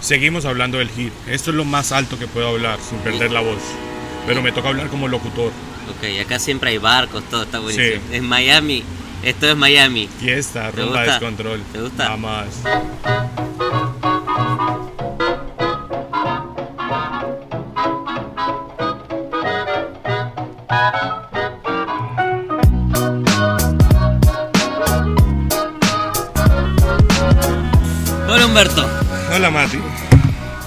Seguimos hablando del hit. Esto es lo más alto que puedo hablar sin perder la voz. Pero me toca hablar como locutor. Ok, acá siempre hay barcos, todo está buenísimo. Sí. Es Miami, esto es Miami. Fiesta, ¿Te rumba, gusta? descontrol. ¿Te gusta? Nada más. Hola Humberto, Hola Mati.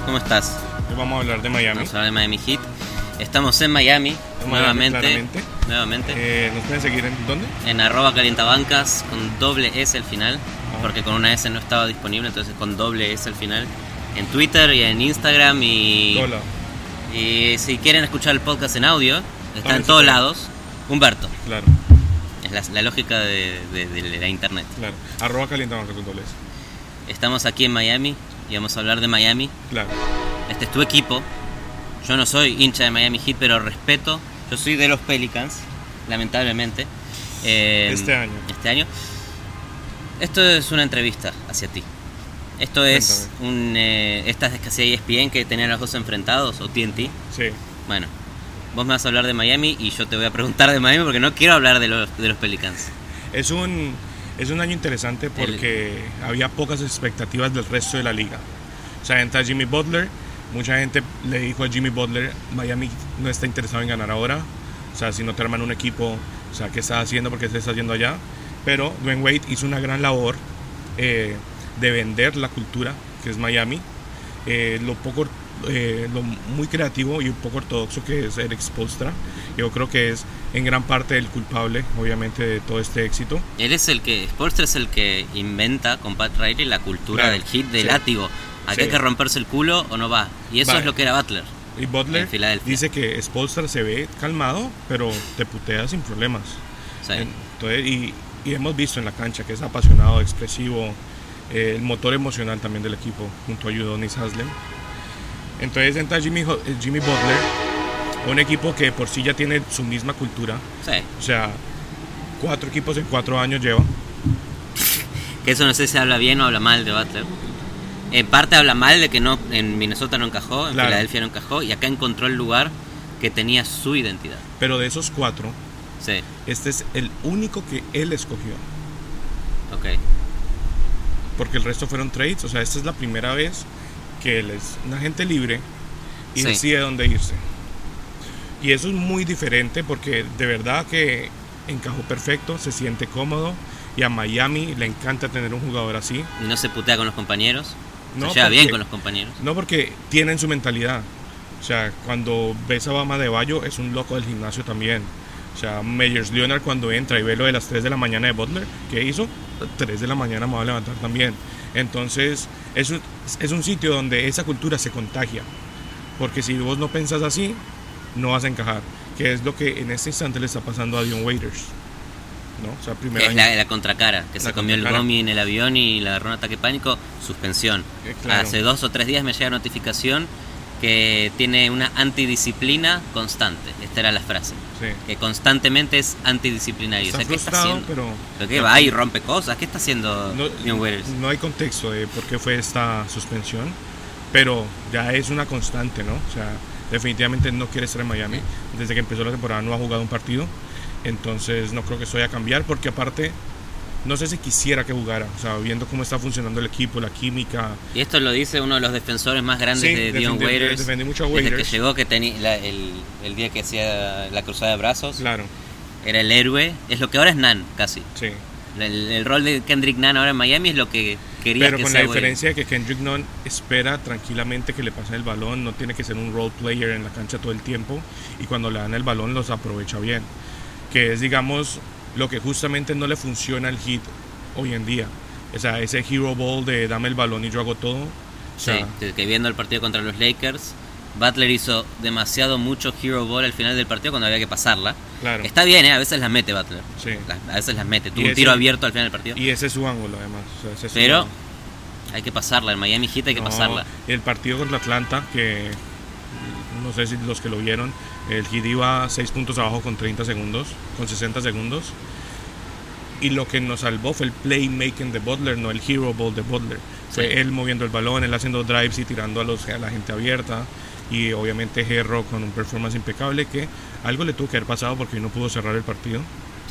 ¿cómo estás? Hoy vamos a hablar de Miami. Vamos a hablar de Miami Heat. Estamos en Miami, En Miami, nuevamente. Nuevamente. Eh, ¿Nos pueden seguir en dónde? en arroba calientabancas con doble S al final, Ah. porque con una S no estaba disponible, entonces con doble S al final. En Twitter y en Instagram y, Hola. y si quieren escuchar el podcast en audio, está Ah, en todos lados. Humberto, Claro, es la, la lógica de, de- de la internet. claro. Arroba calientabancas con doble S. Estamos aquí en Miami y vamos a hablar de Miami. Claro. Este es tu equipo. Yo no soy hincha de Miami Heat, pero respeto. Yo soy de los Pelicans, lamentablemente. Eh, Este año. Este año. Esto es una entrevista hacia ti. Esto es un. Eh, esta es casi ESPN que tenían los dos enfrentados, o TNT. Sí. Bueno, vos me vas a hablar de Miami y yo te voy a preguntar de Miami porque no quiero hablar de los, de los Pelicans. Es un, es un año interesante porque había pocas expectativas del resto de la liga. O sea, entra Jimmy Butler. Mucha gente le dijo a Jimmy Butler, Miami no está interesado en ganar ahora. O sea, si no te arman un equipo, o sea, ¿qué estás haciendo? porque se está haciendo allá? Pero Dwayne Wade hizo una gran labor eh, de vender la cultura que es Miami. Eh, lo poco eh, lo muy creativo y un poco ortodoxo que es Eric Spoelstra. Yo creo que es en gran parte el culpable, obviamente, de todo este éxito. Él es el que. Sportster es el que inventa con Pat Riley la cultura Claro, del hit de sí. látigo. Aquí hay Sí. que romperse el culo o no va. Y eso Va. es lo que era Butler. Y Butler dice que Spolstra se ve calmado, pero te putea sin problemas. Sea, Entonces, y, y hemos visto en la cancha que es apasionado, expresivo, eh, el motor emocional también del equipo, junto a Udonis Haslem. Entonces entra Jimmy, eh, Jimmy Butler, un equipo que por sí ya tiene su misma cultura. sí. O sea, cuatro equipos en cuatro años lleva. Que eso no sé si habla bien o habla mal de Butler. En parte habla mal de que no en Minnesota no encajó, en Claro. Filadelfia no encajó y acá encontró el lugar que tenía su identidad. Pero de esos cuatro, Sí, este es el único que él escogió. ok. porque el resto fueron trades. O sea, esta es la primera vez que él es un agente libre y Sí. decide dónde irse. Y eso es muy diferente porque de verdad que encajó perfecto, se siente cómodo y a Miami le encanta tener un jugador así. No se putea con los compañeros. No, se lleva porque- bien con los compañeros. No porque tienen su mentalidad. O sea, cuando ves a Bama de Bayo es un loco del gimnasio también. O sea, Meyers Leonard cuando entra y ve lo de las 3 de la mañana de Butler, ¿qué hizo? 3 de la mañana me va a levantar también. Entonces, es un, es un sitio donde esa cultura se contagia. Porque si vos no pensás así, no vas a encajar. Que es lo que en este instante le está pasando a Dion Waiters. ¿No? O sea, primer Es año. la, la contracara, que La se comió el gomi en el avión y le agarró un ataque pánico, suspensión. Eh, claro. Hace dos o tres días me llega notificación que tiene una antidisciplina constante. Esta era la frase. Sí. Que constantemente es antidisciplinario. Está o sea, ¿qué está haciendo? pero... ¿Pero qué va y rompe cosas? ¿Qué está haciendo No, no hay contexto de por qué fue esta suspensión, pero ya es una constante, ¿no? O sea, definitivamente no quiere estar en Miami. Desde que empezó la temporada no ha jugado un partido, entonces no creo que eso vaya a cambiar, porque aparte, no sé si quisiera que jugara, o sea, viendo cómo está funcionando el equipo, la química. Y esto lo dice uno de los defensores más grandes Sí, de Dion Waiters. defendí mucho a Desde que Waiters. llegó, que tenía la- el, el día que hacía la cruzada de brazos, Claro, era el héroe. Es lo que ahora es Nan, casi. sí. El, el rol de Kendrick Nunn ahora en Miami es lo que quería Pero que con sea la diferencia de que Kendrick Nunn espera tranquilamente que le pasen el balón, no tiene que ser un role player en la cancha todo el tiempo y cuando le dan el balón los aprovecha bien. Que es, digamos, lo que justamente no le funciona al hit hoy en día. O sea, ese hero ball de dame el balón y yo hago todo. O sea, Sí, que viendo el partido contra los Lakers, Butler hizo demasiado mucho hero ball al final del partido cuando había que pasarla. claro. Está bien, ¿eh? a veces las mete Butler. Sí. Las- a veces las mete. Tuvo un tiro abierto al final del partido. Y ese es su ángulo, además. O sea, ese es Pero ángulo. hay que pasarla. En Miami Heat hay que No, pasarla. El partido contra Atlanta, que no sé si los que lo vieron, el Heat iba 6 puntos abajo con 30 segundos, con 60 segundos. Y lo que nos salvó fue el playmaking de Butler, no el hero ball de Butler. Fue Sí. él moviendo el balón, él haciendo drives y tirando a, los, a la gente abierta. Y obviamente Herro con un performance impecable que algo le tuvo que haber pasado porque no pudo cerrar el partido.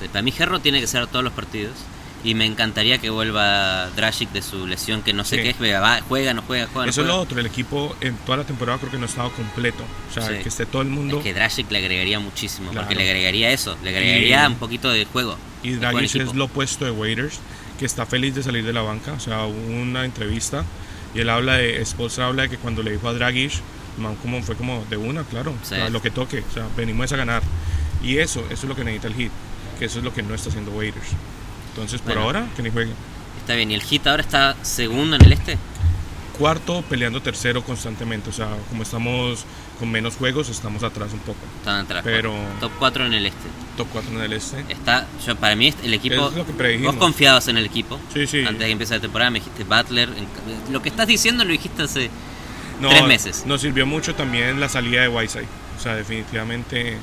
Sí, para mí Herro tiene que ser todos los partidos. Y me encantaría que vuelva Dragic de su lesión, que no sé Sí. qué es, va, juega, no juega, juega. no Eso es lo juega. otro, el equipo en toda la temporada creo que no ha estado completo. O sea, Sí. que esté todo el mundo. Es que Dragic le agregaría muchísimo, porque Claro. le agregaría eso, le agregaría Y- un poquito de juego. Y Dragic es lo opuesto de Waiters, que está feliz de salir de la banca. O sea, hubo una entrevista y él habla de, Spolstra habla de que cuando le dijo a Dragic, como fue como de una, claro, Sí. o sea, lo que toque, o sea, venimos a ganar. Y eso, eso es lo que necesita el Heat, que eso es lo que no está haciendo Waiters. Entonces, por Bueno. ahora, que ni juegue. Está bien, y el Heat ahora está segundo en el este. Cuarto, peleando tercero constantemente. O sea, como estamos con menos juegos, estamos atrás un poco. Están atrás. Pero- Top 4 en el este. Top 4 en el este. Está, yo para mí el equipo. Es lo que. Vos confiabas en el equipo. Sí, sí. Antes de que empiece la temporada me dijiste Butler. en- lo que estás diciendo lo dijiste hace No, tres meses. Nos sirvió mucho también la salida de Whiteside. O sea, definitivamente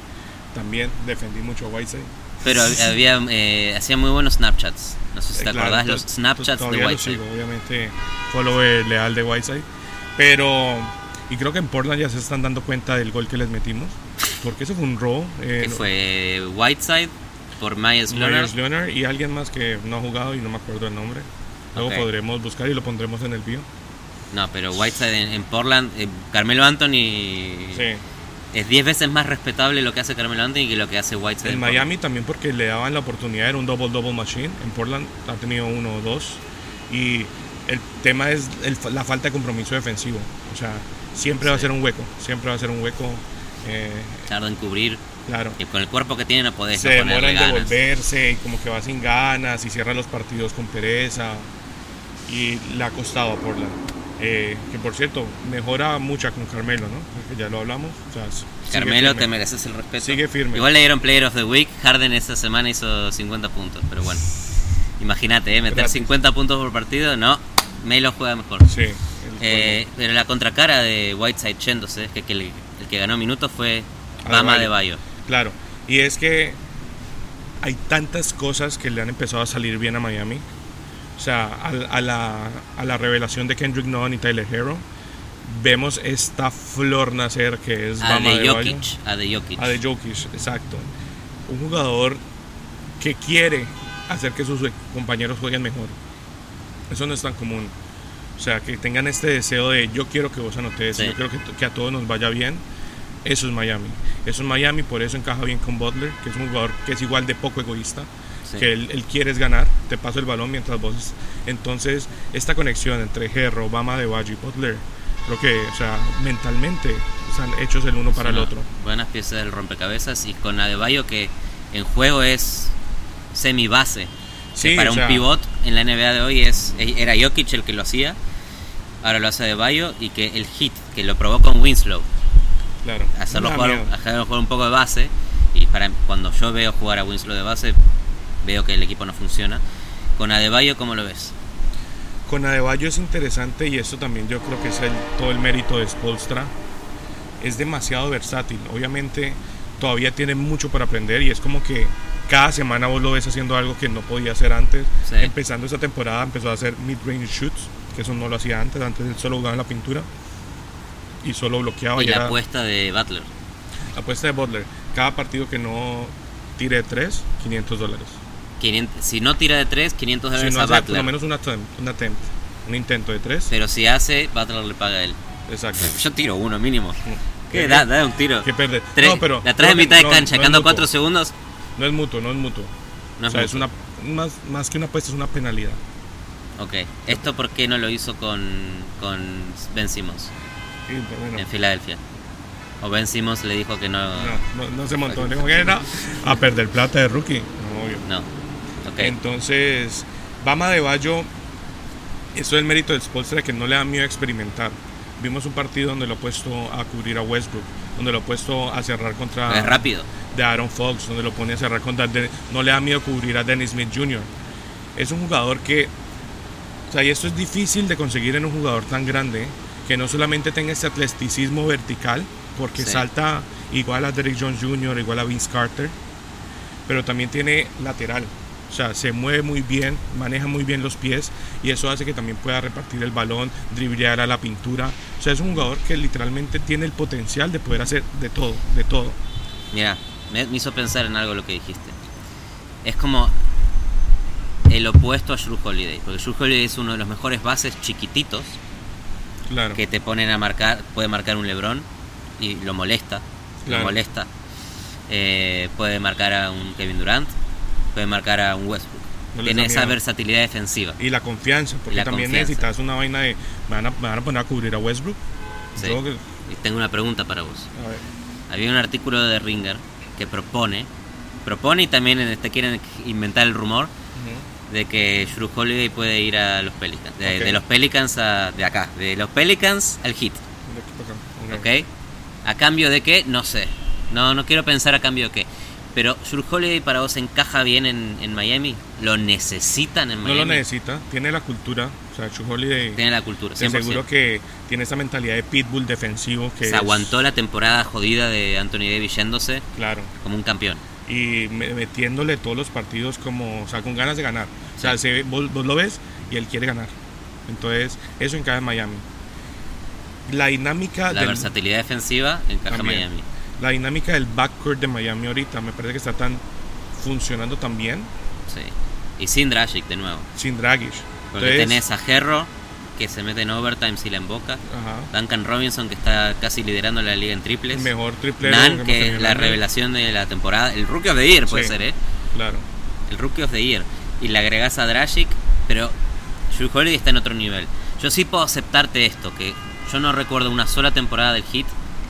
también defendí mucho a Whiteside. Pero hab- había eh, hacía muy buenos Snapchats. No sé si te Eh, claro, acordás los Snapchats de lo Whiteside. sigo, obviamente, follower leal de Whiteside. Pero, y creo que en Portland ya se están dando cuenta del gol que les metimos. Porque eso fue un robo. eh, Que fue Whiteside por Myers Leonard. Leonard y alguien más que no ha jugado y no me acuerdo el nombre. Luego podremos buscar y lo pondremos en el bio. No, pero Whiteside en, en Portland, eh, Carmelo Anthony Sí. es 10 veces más respetable lo que hace Carmelo Anthony que lo que hace Whiteside. En. Miami también porque le daban la oportunidad, era un double-double machine. En Portland ha tenido uno o dos. Y el tema es el- la falta de compromiso defensivo. O sea, siempre va a ser un hueco. Siempre va a ser un hueco. eh, Tarda en cubrir. claro. Y con el cuerpo que tiene no podés Se no demora en devolverse y como que va sin ganas y cierra los partidos con pereza. Y le ha costado a Portland. Eh, que por cierto, mejora mucho con Carmelo, ¿no? Ya lo hablamos. O sea, sigue Carmelo, te mereces el respeto. Sigue firme. Igual le dieron Player of the Week. Harden esta semana hizo 50 puntos, pero bueno. Imagínate, ¿eh? meter Gratis. 50 puntos por partido, no. Melo juega mejor. Sí. Eh, pero la contracara de Whiteside yéndose es que, que el, el que ganó minutos fue. Bama de Bayo. Claro, y es que hay tantas cosas que le han empezado a salir bien a Miami. O sea, a, a la, a la revelación de Kendrick Nunn y Tyler Hero, vemos esta flor nacer que es A Bama de. Jokic. A de Jokic. A de Jokic, exacto. Un jugador que quiere hacer que sus compañeros jueguen mejor. Eso no es tan común. O sea, que tengan este deseo de yo quiero que vos anotes, Sí. yo quiero que, que a todos nos vaya bien. Eso es Miami. Eso es Miami, por eso encaja bien con Butler, que es un jugador que es igual de poco egoísta. Sí. Que él, él quiere es ganar, te paso el balón mientras vos. Entonces, esta conexión entre Herro, Obama de y Butler, creo que, o sea, mentalmente están hechos el uno para el otro. Buenas piezas del rompecabezas y con Adebayo que en juego es semi base. Sí, para o un sea, pivot en la NBA de hoy es era Jokic el que lo hacía, ahora lo hace Adebayo y que el hit que lo probó con Winslow, Claro. hacerlo jugar, hacerlo jugar un poco de base y para cuando yo veo jugar a Winslow de base veo que el equipo no funciona. Con Adebayo ¿cómo lo ves? Con Adebayo es interesante y esto también yo creo que es el, todo el mérito de Spolstra. Es demasiado versátil. Obviamente todavía tiene mucho para aprender y es como que cada semana vos lo ves haciendo algo que no podía hacer antes. Sí. Empezando esta temporada empezó a hacer mid-range shoots, que eso no lo hacía antes. Antes él solo jugaba en la pintura y solo bloqueaba. y y la era- apuesta de Butler. la apuesta de Butler. Cada partido que no tire de 3, 500 dólares. 500 si no tira de 3, 500 Si dólares no a hace por Butler. lo menos un attempt, un attempt, un intento de 3. Pero si hace, Butler le paga a él. Exacto. Yo tiro uno mínimo. ¿Qué? ¿Qué? Da, da un tiro. Que perder. Tres- no, pero la traes en mitad de no- cancha, no mutuo. 4 segundos. No es mutuo, no es mutuo. No o sea, es una más, más que una apuesta, es una penalidad. Ok. ¿Esto por qué no lo hizo con, con Ben Simmons Y, bueno, en Filadelfia? O Ben Simmons le dijo que no. no, no, no se montó. Le dijo que no, a perder plata de rookie. No, obvio. No. Entonces, Bama de Bayo, eso es el mérito del Spolstra que no le da miedo a experimentar. Vimos un partido donde lo ha puesto a cubrir a Westbrook, donde lo ha puesto a cerrar contra es rápido. de Aaron Fox, donde lo pone a cerrar contra no le da miedo cubrir a Dennis Smith Jr. Es un jugador que, o sea, y esto es difícil de conseguir en un jugador tan grande, que no solamente tenga ese atleticismo vertical, porque Sí. salta igual a Derrick Jones Jr., igual a Vince Carter, pero también tiene lateral. O sea, se mueve muy bien, maneja muy bien los pies y eso hace que también pueda repartir el balón, driblear a la pintura. O sea, es un jugador que literalmente tiene el potencial de poder hacer de todo, de todo. Mira, me, hizo pensar en algo lo que dijiste. Es como el opuesto a Drew Holiday, porque Drew Holiday es uno de los mejores bases chiquititos Claro. que te ponen a marcar, puede marcar un LeBron y lo molesta, lo Claro. molesta. Eh, puede marcar a un Kevin Durant, puede marcar a un Westbrook. No Tiene esa miedo. versatilidad defensiva. Y la confianza, porque La también confianza. necesitas una vaina de. Me van a, me van a poner a cubrir a Westbrook. Sí. Yo que- Y tengo una pregunta para vos. a ver. Había un artículo de Ringer que propone, propone y también este, quieren inventar el rumor Ujú. de que Drew Holiday puede ir a los Pelicans. De, Ok. de los Pelicans a, de acá, de los Pelicans al Heat, De aquí para acá. Ok. ¿ok? ¿A cambio de qué? No sé. No, no quiero pensar a cambio de qué. Pero Drew Holiday para vos encaja bien en, en Miami. ¿Lo necesitan en No Miami? lo necesita, tiene la cultura. O sea, Chu Holiday. Tiene la cultura, de 100%. seguro que tiene esa mentalidad de pitbull defensivo que Se aguantó la temporada jodida de Anthony Davis yéndose Claro. como un campeón. Y me- metiéndole todos los partidos como, o sea, con ganas de ganar. O sea, se vos, vos lo ves y él quiere ganar. Entonces, eso encaja en Miami. La dinámica La del, versatilidad defensiva encaja en. Miami. La dinámica del backcourt de Miami ahorita me parece que está tan funcionando tan bien Sí. Y sin Dragic de nuevo. sin Dragic. Porque Entonces, tenés a Herro, que se mete en overtime si la emboca. ajá, Duncan Robinson, que está casi liderando la liga en triples. mejor triplero Nan, que tenido es la revelación de la temporada. El Rookie of the Year puede Sí. ser, ¿eh? Claro. El Rookie of the Year. Y le agregás a Dragic, pero Drew Holiday está en otro nivel. Yo sí puedo aceptarte esto, que yo no recuerdo una sola temporada del Hit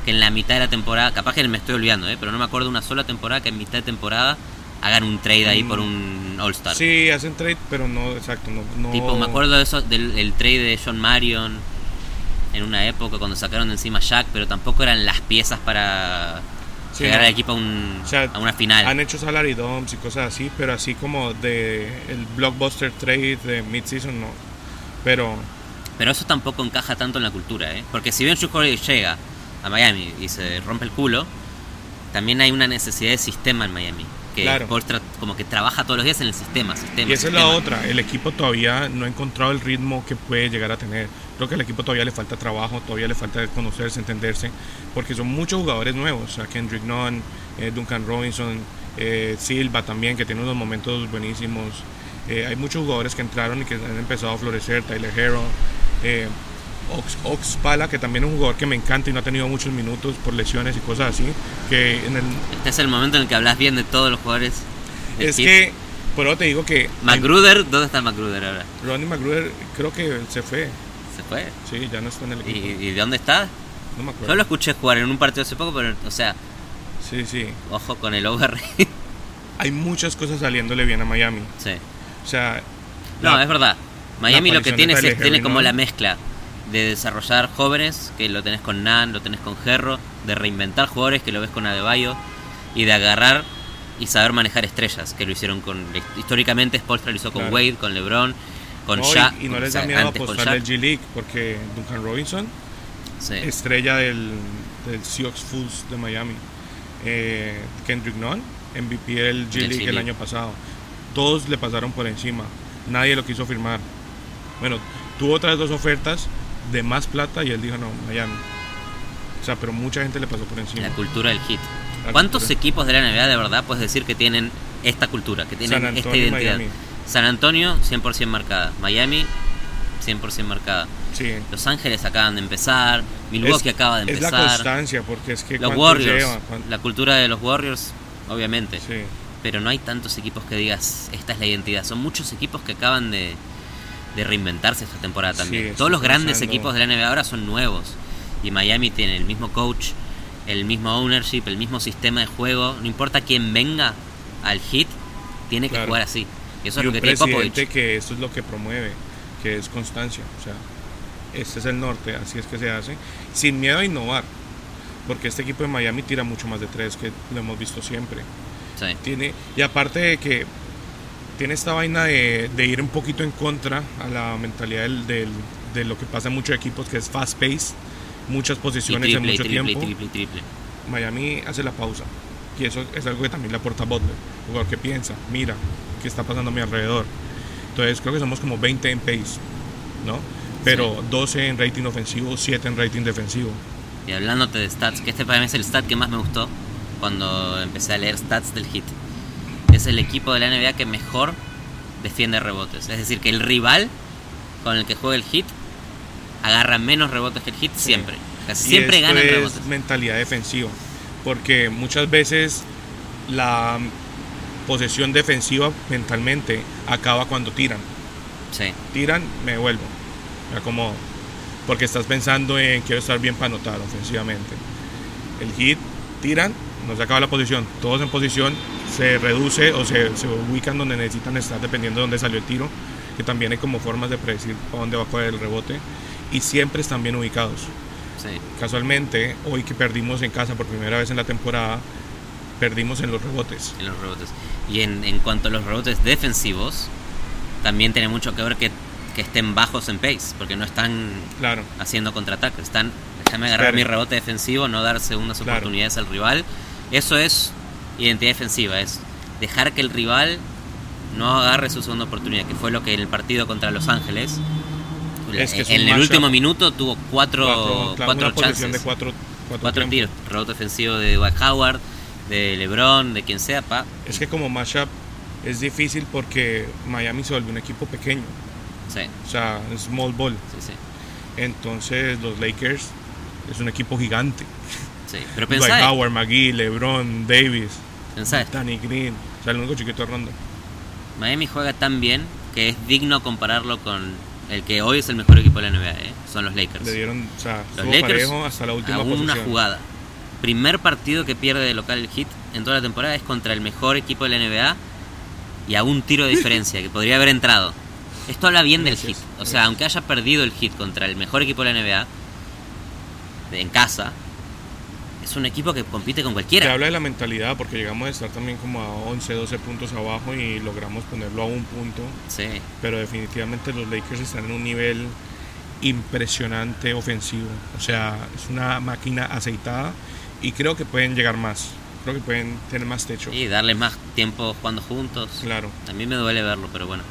que en la mitad de la temporada, capaz que me estoy olvidando, ¿eh? pero no me acuerdo una sola temporada que en mitad de temporada hagan un trade ahí Mm. por un All-Star. Sí, hacen trade, pero no, exacto, no. no Tipo, me acuerdo de eso, del el trade de John Marion en una época cuando sacaron de encima a Jack, pero tampoco eran las piezas para Sí, llegar no. al equipo a, un- O sea, a una final. Han hecho salary dumps y cosas así, pero así como de el blockbuster trade de mid-season, no. Pero Pero eso tampoco encaja tanto en la cultura, ¿eh? Porque si bien Drew Holiday llega a Miami y se rompe el culo, también hay una necesidad de sistema en Miami. Que Claro. Como que trabaja todos los días en el sistema, sistema. Y esa es la otra, el equipo todavía no ha encontrado el ritmo que puede llegar a tener. Creo que al equipo todavía le falta trabajo, todavía le falta conocerse, entenderse, porque son muchos jugadores nuevos, o sea, Kendrick Nunn, eh, Duncan Robinson, eh, Silva también, que tiene unos momentos buenísimos. Eh, hay muchos jugadores que entraron y que han empezado a florecer, Tyler Hero, eh, Ox, Ox Pala, que también es un jugador que me encanta y no ha tenido muchos minutos por lesiones y cosas así, que en el, Este es el momento en el que hablas bien de todos los jugadores. es que, por eso te digo que Magruder, ¿dónde está Magruder ahora? Ronnie McGruder creo que se fue, Se fue. Sí, ya no está en el ¿Y, equipo. y de dónde está? no me Yo acuerdo. lo escuché jugar en un partido hace poco, pero, o sea, Sí, sí. ojo con el over. Hay muchas cosas saliéndole bien a Miami. sí. O sea, No, la- es verdad. Miami lo que tiene es, tiene como la mezcla de desarrollar jóvenes, que lo tenés con Nan, lo tenés con Gerro, de reinventar jugadores, que lo ves con Adebayo, y de agarrar y saber manejar estrellas, que lo hicieron con... Históricamente Spolstra lo hizo con Claro. Wade, con LeBron, con no, Shaq. y, no les da miedo apostarle Shaq. al G-League porque Duncan Robinson, Sí. estrella del, del Seahawks Fools de Miami. Eh, Kendrick Nunn, MVP del G-League el año pasado. Todos le pasaron por encima. Nadie lo quiso firmar. Bueno, tuvo otras dos ofertas de más plata y él dijo no, Miami. O sea, pero mucha gente le pasó por encima. La cultura del hit. La ¿Cuántos cultura. equipos de la NBA de verdad puedes decir que tienen esta cultura, que tienen esta identidad? Miami. San Antonio, 100% marcada. Miami, 100% marcada. Sí. Los Ángeles acaban de empezar. Milwaukee Es- acaba de Es la empezar. constancia, porque es que los Warriors. lleva, La cultura de los Warriors, obviamente. Sí. Pero no hay tantos equipos que digas, esta es la identidad. Son muchos equipos que acaban de, de reinventarse esta temporada también. Todos los grandes pensando- equipos de la NBA ahora son nuevos. Y Miami tiene el mismo coach, el mismo ownership, el mismo sistema de juego. No importa quién venga al hit, tiene que jugar así. Y eso y es lo que tiene Popovich. que esto es lo que promueve, que es constancia. O sea, este es el norte, así es que se hace. Sin miedo a innovar, porque este equipo de Miami tira mucho más de tres, que lo hemos visto siempre. Sí. Tiene, y aparte de que tiene esta vaina de, de ir un poquito en contra a la mentalidad del, del- de lo que pasa en muchos equipos, que es fast pace, muchas posiciones triple, en mucho triple, tiempo. triple. Miami hace la pausa. Y eso es algo que también le aporta Butler. Jugador que piensa, mira, qué está pasando a mi alrededor. Entonces creo que somos como 20 en pace, ¿no? Pero 12 en rating ofensivo, 7 en rating defensivo. Y hablándote de stats, que este para mí es el stat que más me gustó cuando empecé a leer stats del hit. Es el equipo de la NBA que mejor defiende rebotes. Es decir, que el rival con el que juega el hit agarra menos rebotes que el hit siempre. Casi siempre esto gana en es rebotes. mentalidad defensiva, porque muchas veces la posesión defensiva mentalmente acaba cuando tiran. Sí, Tiran, me vuelvo, me acomodo, porque estás pensando en quiero estar bien para anotar ofensivamente. El hit, tiran, no se acaba la posición, todos en posición, se reduce o se, se ubican donde necesitan estar dependiendo de dónde salió el tiro, que también hay como formas de predecir para dónde va a caer el rebote, y siempre están bien ubicados. sí. Casualmente, hoy que perdimos en casa por primera vez en la temporada, perdimos en los rebotes. en los rebotes. Y en, en cuanto a los rebotes defensivos, también tiene mucho que ver que, que estén bajos en pace, porque no están Claro, haciendo contraataques, están déjame agarrar mi rebote defensivo, no dar segundas Claro. oportunidades al rival. Eso es identidad defensiva, es dejar que el rival no agarre su segunda oportunidad, que fue lo que en el partido contra Los Ángeles, Es que es en el último minuto tuvo cuatro, cuatro, claro, cuatro chances. de cuatro, cuatro, tiros, rebote ofensivo de Dwight Howard, de LeBron, de quien sea, pa. Es que como matchup es difícil porque Miami se volvió un equipo pequeño, Sí, o sea, small ball. sí, sí. Entonces los Lakers es un equipo gigante. Sí. Pero pensá, Howard, McGee, LeBron, Davis, pensá. Danny Green, o sea, el único chiquito de ronda. Miami juega tan bien que es digno compararlo con el que hoy es el mejor equipo de la NBA, ¿eh? son los Lakers. Le dieron, o sea, Los Lakers hasta la última a una jugada. Primer partido que pierde de local el Hit en toda la temporada es contra el mejor equipo de la NBA y a un tiro de diferencia que podría haber entrado. Esto habla bien del Hit. O sea, aunque haya perdido el Hit contra el mejor equipo de la NBA en casa, es un equipo que compite con Te cualquiera. habla de la mentalidad porque llegamos a estar también como a 11, 12 puntos abajo y logramos ponerlo a un punto. Sí, Pero definitivamente los Lakers están en un nivel impresionante ofensivo. O sea, es una máquina aceitada y creo que pueden llegar más. Creo que pueden tener más techo. y darles más tiempo jugando juntos. Claro, A mí me duele verlo, pero bueno,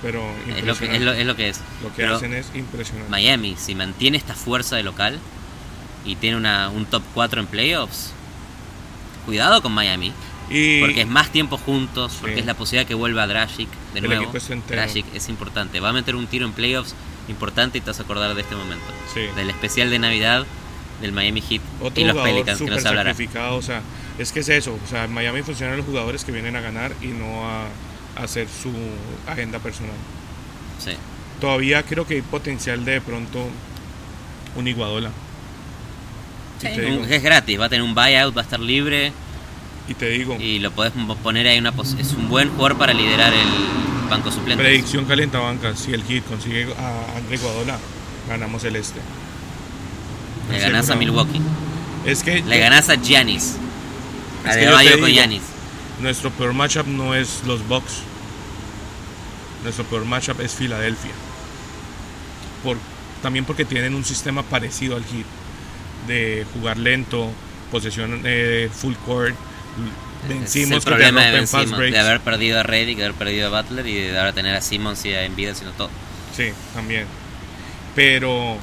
pero es lo, que, es, lo, es lo que es. Lo que Pero hacen es impresionante. Miami, si mantiene esta fuerza de local y tiene una, un top 4 en playoffs, cuidado con Miami, Y porque es más tiempo juntos, porque Sí. es la posibilidad que vuelva Dragic de El nuevo. entero. Dragic es importante, va a meter un tiro en playoffs importante y te vas a acordar de este momento, sí, del especial de Navidad del Miami Heat otro y los jugador Pelicans, que no súper se hablará. O sea, es que es eso. O sea, en Miami funcionan los jugadores que vienen a ganar y no a, a hacer su agenda personal. Sí. Todavía creo que hay potencial de, de pronto un Iguadola. Sí, un- es gratis, va a tener un buyout, va a estar libre y te digo y lo podés poner ahí una pos- es un buen jugador para liderar el banco suplente. predicción calientabancas. Si el Heat consigue a André Iguadola, ganamos el este. Le ganás a. Milwaukee. Es que Le ganás a Giannis. A Es que De yo Bayo con Giannis. Nuestro peor matchup no es los Bucks. Nuestro peor matchup es Filadelfia. Por, también porque tienen un sistema parecido al Heat. De jugar lento, posesión eh, full court. Vencimos que te problema de, rompen fast breaks. de haber perdido a Reddick, de haber perdido a Butler y de ahora tener a Simmons y a Embiid haciendo todo. Sí, también. Pero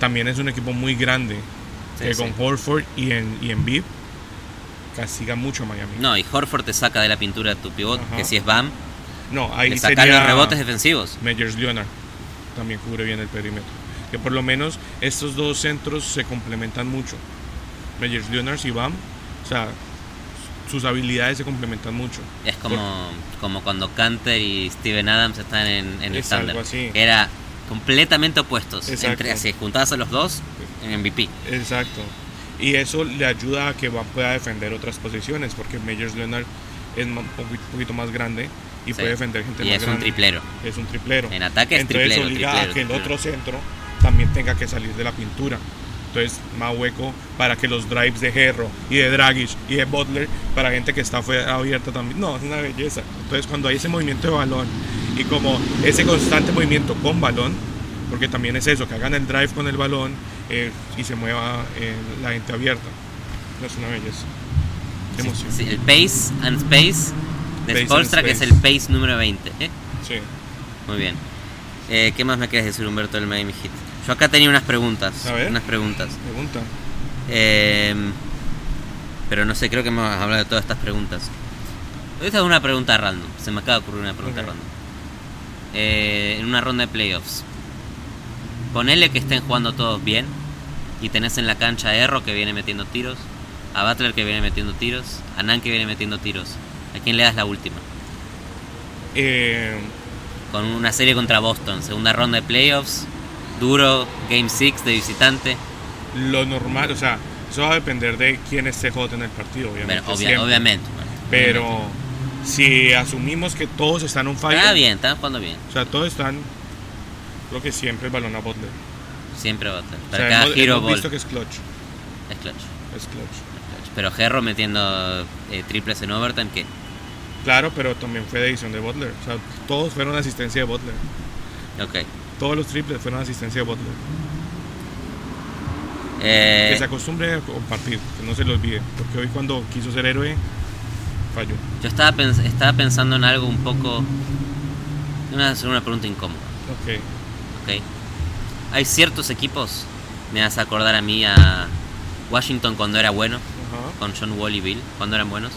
también es un equipo muy grande. Sí, que sí. con Horford y en, y en castiga mucho a Miami. No, y Horford te saca de la pintura tu pivot, Ajá. que si es Bam, No, ahí saca sería los rebotes defensivos. Meyers Leonard también cubre bien el perímetro. Que por lo menos estos dos centros se complementan mucho. Meyers Leonard y Bam, o sea, sus habilidades se complementan mucho. Es como, como cuando Canter y Steven Adams están en, en el Es algo así. Era completamente opuestos. Exacto. Entre, si juntabas a los dos, en MVP. Exacto. Y eso le ayuda a que Bam pueda defender otras posiciones, porque Meyers Leonard es un poquito- más grande y Sí. puede defender gente Y más es un grande. triplero. Es un triplero. En ataque es Entonces triplero, obliga triplero, a que el triplero. otro centro también tenga que salir de la pintura. Entonces, más hueco para que los drives de Herro y de Dragic y de Butler, para gente que está abierta también. No, es una belleza. Entonces, cuando hay ese movimiento de balón y como ese constante movimiento con balón, porque también es eso, que hagan el drive con el balón eh, y se mueva eh, la gente abierta. No es una belleza. Qué Sí, emoción. sí, el pace and space De Spolstra, que es el pace número 20. ¿eh? Sí. Muy bien. Eh, ¿Qué más me quieres decir, Humberto, del Miami Heat? Yo acá tenía unas preguntas. A ver. Unas preguntas. Pregunta. Eh, pero no sé, creo que me vas a hablar de todas estas preguntas. Esta es una pregunta random. Se me acaba de ocurrir una pregunta random. Eh, en una ronda de playoffs. Ponele que estén jugando todos bien. Y tenés en la cancha a Erro que viene metiendo tiros. A Butler que viene metiendo tiros. A Nan que viene metiendo tiros. ¿A quién le das la última? Eh, Con una serie contra Boston. Segunda ronda de playoffs. Duro. Game 6 de visitante. lo normal, o sea, eso va a depender de quién esté hot en el partido, obviamente. Obvia- obviamente. bueno, Pero obviamente. si asumimos que todos están un fire, Está bien, están jugando bien. o sea, todos están, creo que siempre el balón a Butler. Siempre. O Para sea, cada hemos, hero hemos ball visto que es clutch, es clutch, es clutch. es clutch. Pero Herro metiendo eh, triples en overtime, que Claro, pero también fue de edición de Butler. O sea, todos fueron asistencia de Butler. Ok. Todos los triples fueron asistencia de Butler. Eh, Que se acostumbre a compartir, que no se lo olvide. Porque hoy cuando quiso ser héroe, falló. yo estaba, pens- estaba pensando en algo un poco... Voy a hacer una pregunta incómoda, Ok. ¿ok? Hay ciertos equipos, me a acordar a mí a Washington cuando era bueno, Ajá. con John Wall y Bill, cuando eran buenos.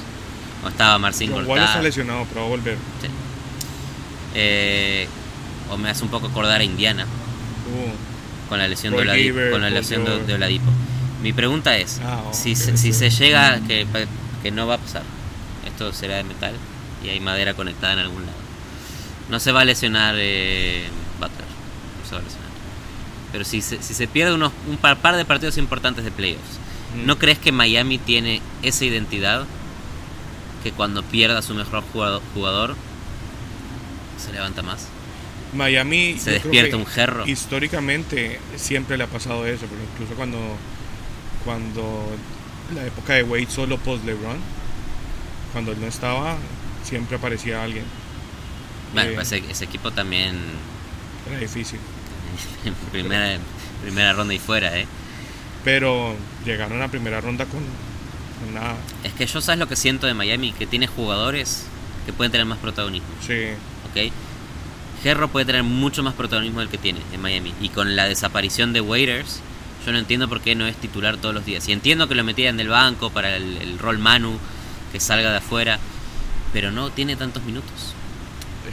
O estaba Marcin John Wall está lesionado, pero va a volver. Sí. Eh, o me hace un poco acordar a Indiana. Uh, con la lesión Roy de Oladipo, con la lesión de, Oladipo. Mi pregunta es, Ah, oh, si, se, si sí. se llega, que, que no va a pasar, esto será de metal y hay madera conectada en algún lado. No se va a lesionar eh, Butler, no se va a lesionar. Pero si se, si se pierde unos, un par, par de partidos importantes de playoffs, Mm. ¿no crees que Miami tiene esa identidad que cuando pierda a su mejor jugador, jugador se levanta más? Miami Se despierta un jerro. Históricamente siempre le ha pasado eso, porque incluso cuando cuando la época de Wade solo post LeBron, cuando él no estaba, siempre aparecía alguien. Bueno, Eh, pues ese, ese equipo también Era difícil. primera, primera ronda y fuera, ¿eh? Pero llegaron a primera ronda con, con nada. Es que yo sabes lo que siento de Miami, que tiene jugadores que pueden tener más protagonismo, Sí, ¿ok? Herro puede tener mucho más protagonismo del que tiene en Miami. Y con la desaparición de Waiters, yo no entiendo por qué no es titular todos los días. Y entiendo que lo metían del banco para el, el rol Manu, que salga de afuera, pero no tiene tantos minutos,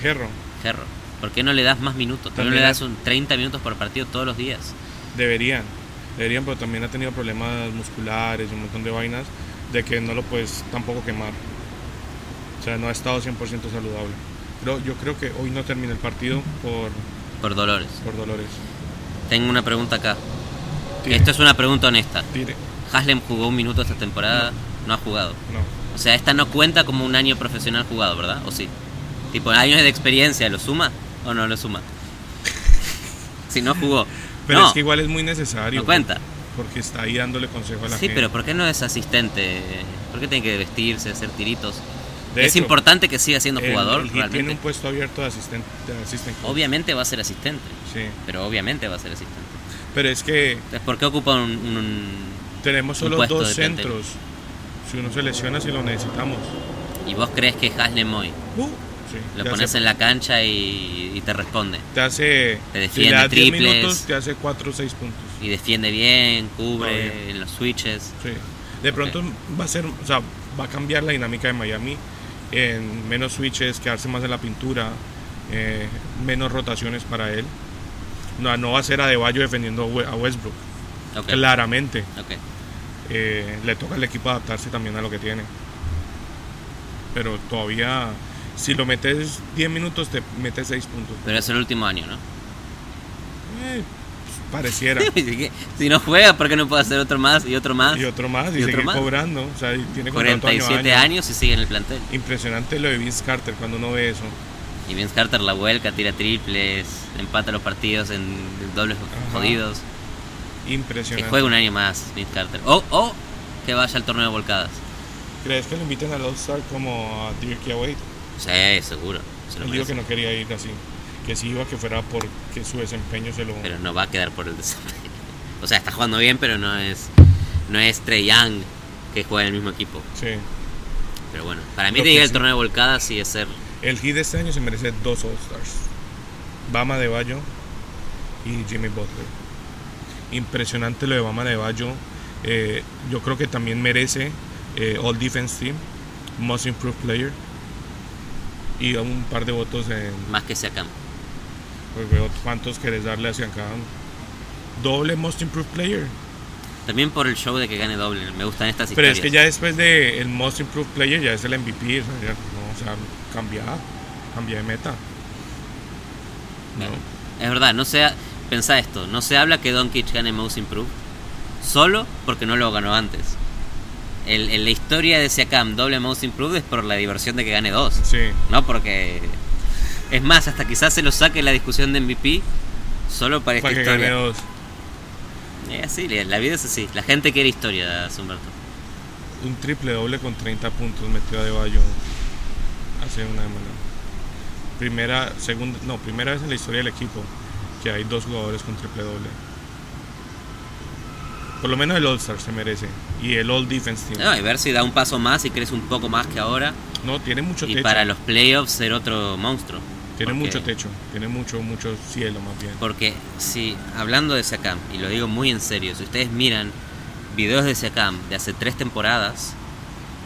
Herro, Herro. ¿Por qué no le das más minutos? ¿Por qué no le das un 30 minutos por partido todos los días? deberían. Deberían, pero también ha tenido problemas musculares y un montón de vainas de que no lo puedes tampoco quemar. O sea, no ha estado 100% saludable. Pero yo creo que hoy no termina el partido por, Por Dolores. por dolores. Tengo una pregunta acá. Tire, Esto es una pregunta honesta. tire. Haslem jugó un minuto esta temporada, no ha jugado. No. O sea, esta no cuenta como un año profesional jugado, ¿verdad? ¿O sí? Tipo, años de experiencia, ¿lo suma o no lo suma? si no jugó. Pero no, es que igual es muy necesario. no cuenta. Porque está ahí dándole consejo a la Sí, gente. pero ¿por qué no es asistente? ¿Por qué tiene que vestirse, hacer tiritos? De es hecho, importante que siga siendo el- jugador, el tiene realmente. un puesto abierto de asistente. De. Obviamente va a ser asistente, Sí. pero obviamente va a ser asistente. Pero es que Entonces, ¿por qué ocupa un, un- tenemos Un solo puesto dos centros. Si uno se lesiona, si lo necesitamos. ¿Y vos crees que Haslem hoy Uh, sí, lo pones hace- en la cancha y, y te responde? Te hace. Te defiende le das 10 triples. minutos, te hace 4 o 6 puntos. Y defiende bien, cubre bien. en los switches. Sí. De pronto va a ser, o sea, va a cambiar la dinámica de Miami en menos switches, quedarse más en la pintura, eh, menos rotaciones para él. No, no va a ser Adebayo defendiendo a We- a Westbrook, Ok, claramente. Eh, le toca al equipo adaptarse también a lo que tiene. Pero todavía, si lo metes 10 minutos, te metes 6 puntos. Pero es el último año, ¿no? Eh, pareciera. si no juega, ¿por qué no puede hacer otro más y otro más? y otro más, y, Y otro seguir más. cobrando. O sea, tiene contrato año a 47 año. años y sigue en el plantel. Impresionante lo de Vince Carter cuando uno ve eso. Y Vince Carter la vuelca, tira triples, empata los partidos en dobles Ajá. jodidos. Que Impresionante. juegue un año más Vince Carter. O, o que vaya al torneo de volcadas. ¿Crees que lo inviten al All-Star como a Dirk y a Wade? Sí, seguro. se lo merece. que no quería ir así. Que si iba, que fuera porque su desempeño se lo. Pero no va a quedar por el desempeño. O sea, está jugando bien, pero no es no es Trey Young que juega en el mismo equipo. Sí. Pero bueno, para mí que el sí. torneo de volcadas y es ser. El Heat de este año se merece dos All-Stars. Bama de Bayo y Jimmy Butler. Impresionante lo de Bama de Bayo. Eh, yo creo que también merece eh, All Defense Team, Most Improved Player y un par de votos en Más que Siakam. Pues, veo cuántos querés darle hacia acá. Doble Most Improved Player. También por el show de que gane doble. Me gustan estas Pero historias. es que ya después de el Most Improved Player ya es el MVP. O sea, ya, no, o sea cambia, cambia de meta. ¿no? Es verdad, no se ha- pensá esto, no se habla que Doncic gane Most Improved solo porque no lo ganó antes. El, la historia de Siakam doble Most Improved es por la diversión de que gane dos, Sí. no porque es más hasta quizás se lo saque la discusión de MVP solo para esta Para historia. Es así, la vida es así. La gente quiere historia, Humberto. Un triple doble con 30 puntos metió a De Bayo hace una semana. Primera, segunda, no, primera vez en la historia del equipo que hay dos jugadores con triple doble. Por lo menos el All-Star se merece. Y el All Defense Team. No, y ver si da un paso más y crece un poco más que ahora. No, tiene mucho Y techo. para los playoffs ser otro monstruo. Tiene Porque- mucho techo. Tiene mucho, mucho cielo más bien. Porque si, hablando de Siakam, y lo digo muy en serio, si ustedes miran videos de Siakam de hace tres temporadas,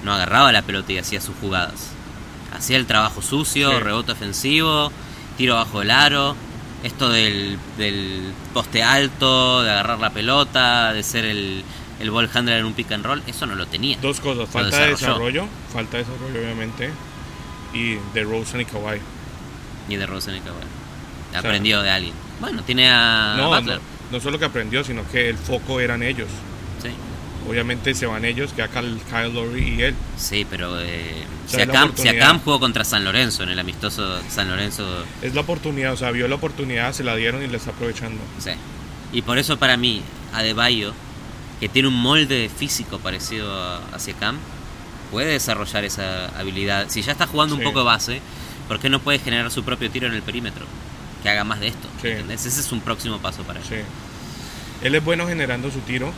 no agarraba la pelota y hacía sus jugadas. Hacía el trabajo sucio, Sí. rebote ofensivo, tiro bajo el aro, esto del, del poste alto, de agarrar la pelota, de ser el, el ball handler en un pick and roll, eso no lo tenía. Dos cosas. Falta de desarrollo. Falta de desarrollo, obviamente. Y de Rosen y Kawhi. Ni de Rosen y Kawhi. Aprendió de alguien. Bueno, tiene a no, Butler. no, no solo que aprendió, sino que el foco eran ellos. Sí. Obviamente se van ellos, que acá Kyle Lowry y él. Sí, pero eh, O sea, Siakam, oportunidad. Siakam jugó contra San Lorenzo en el amistoso San Lorenzo. Es la oportunidad, o sea, vio la oportunidad, se la dieron y la está aprovechando. Sí. Y por eso para mí, Adebayo, que tiene un molde físico parecido a, a Siakam, puede desarrollar esa habilidad. Si ya está jugando un poco de base, ¿por qué no puede generar su propio tiro en el perímetro? Que haga más de esto. Sí. ¿entendés? Ese es un próximo paso para él. Sí. Él es bueno generando su tiro,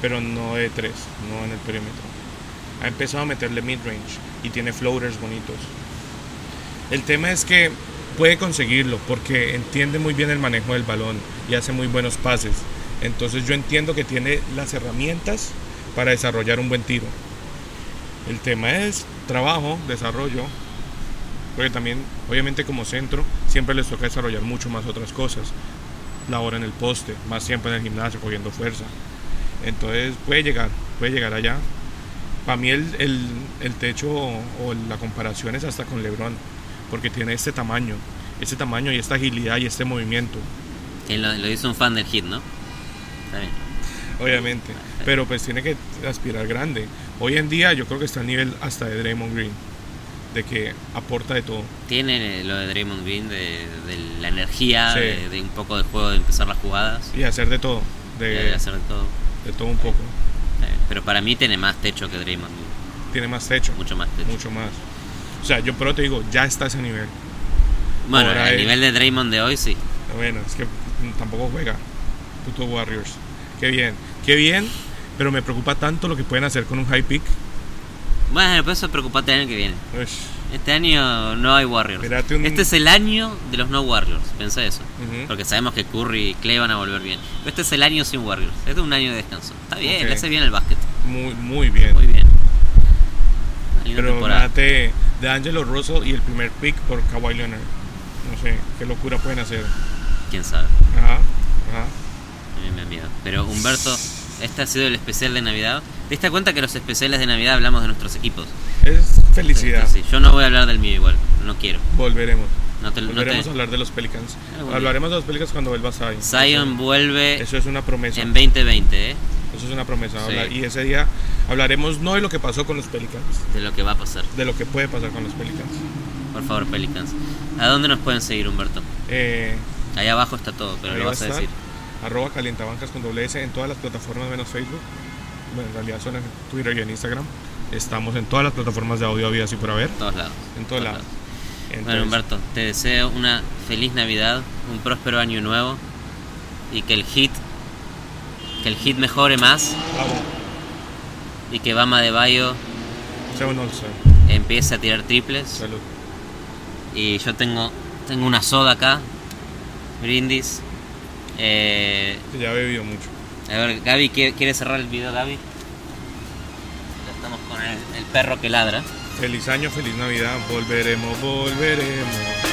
pero no de tres, no en el perímetro. Ha empezado a meterle mid-range y tiene floaters bonitos. El tema es que puede conseguirlo porque entiende muy bien el manejo del balón y hace muy buenos pases. Entonces yo entiendo que tiene las herramientas para desarrollar un buen tiro. El tema es trabajo, desarrollo, porque también, obviamente como centro, siempre les toca desarrollar mucho más otras cosas. La hora en el poste, más tiempo en el gimnasio, cogiendo fuerza. Entonces puede llegar, puede llegar allá. Para mí el, el- el techo o, o la comparación es hasta con Lebron, porque tiene este tamaño, este tamaño y esta agilidad y este movimiento, Que lo, lo hizo un fan del hit, ¿no? Está bien. obviamente. Pero pues tiene que aspirar grande. Hoy en día yo creo que está al nivel hasta de Draymond Green, de que aporta de todo. Tiene lo de Draymond Green, de, de la energía, Sí. de, de un poco de juego de empezar las jugadas, Y hacer de todo, de, hacer de todo. de todo un poco. Pero para mí tiene más techo que Draymond Green, Tiene más techo, mucho más techo. mucho más. O sea, yo pero te digo, ya está a ese nivel. Bueno, Ahora es- nivel de Draymond de hoy sí. Bueno, es que tampoco juega. Puto Warriors. Qué bien, qué bien, pero me preocupa tanto lo que pueden hacer con un high pick. Bueno, pero eso preocupate el año que viene. Este año no hay Warriors. Espérate un- Este es el año de los no Warriors, pensá eso. Porque sabemos que Curry y Clay van a volver bien. Pero este es el año sin Warriors. Este es un año de descanso. Está bien, le hace bien el básquet. Muy, muy bien. Muy bien. Pero date de Angelo Russell y el primer pick por Kawhi Leonard. No sé, qué locura pueden hacer. Quién sabe. Ajá, ajá. A mí me da miedo. Pero Humberto, este ha sido el especial de Navidad. ¿Te diste cuenta que los especiales de Navidad hablamos de nuestros equipos? Es felicidad. Sí, yo no voy a hablar del mío igual. No quiero. Volveremos. No te, no te- Volveremos a hablar de los Pelicans. Día. Hablaremos de los Pelicans cuando vuelva Zion. Zion Eso- vuelve Eso es una promesa. en 2020, ¿eh? Eso es una promesa. Sí. Y ese día hablaremos no de lo que pasó con los Pelicans, De lo que va a pasar. de lo que puede pasar con los Pelicans. Por favor, Pelicans. ¿A dónde nos pueden seguir, Humberto? Eh, Allá abajo está todo, pero ahí lo va vas a estar, decir. Arroba calientabancas con doble S en todas las plataformas menos Facebook. Bueno, en realidad son en Twitter y en Instagram. Estamos en todas las plataformas de audio, vida así por haber. En todos lados. En todos lados. Bueno, Entonces, Humberto, te deseo una feliz Navidad, un próspero año nuevo y que el hit que el hit mejore más bravo. y que Bama de Bayo Sea un All-Star. empiece a tirar triples. Salud. Y yo tengo, tengo una soda acá, brindis. Eh, ya he bebido mucho. A ver, Gaby, ¿quiere cerrar el video, Gaby? Ya estamos con el perro que ladra. Feliz año, feliz Navidad, volveremos, volveremos.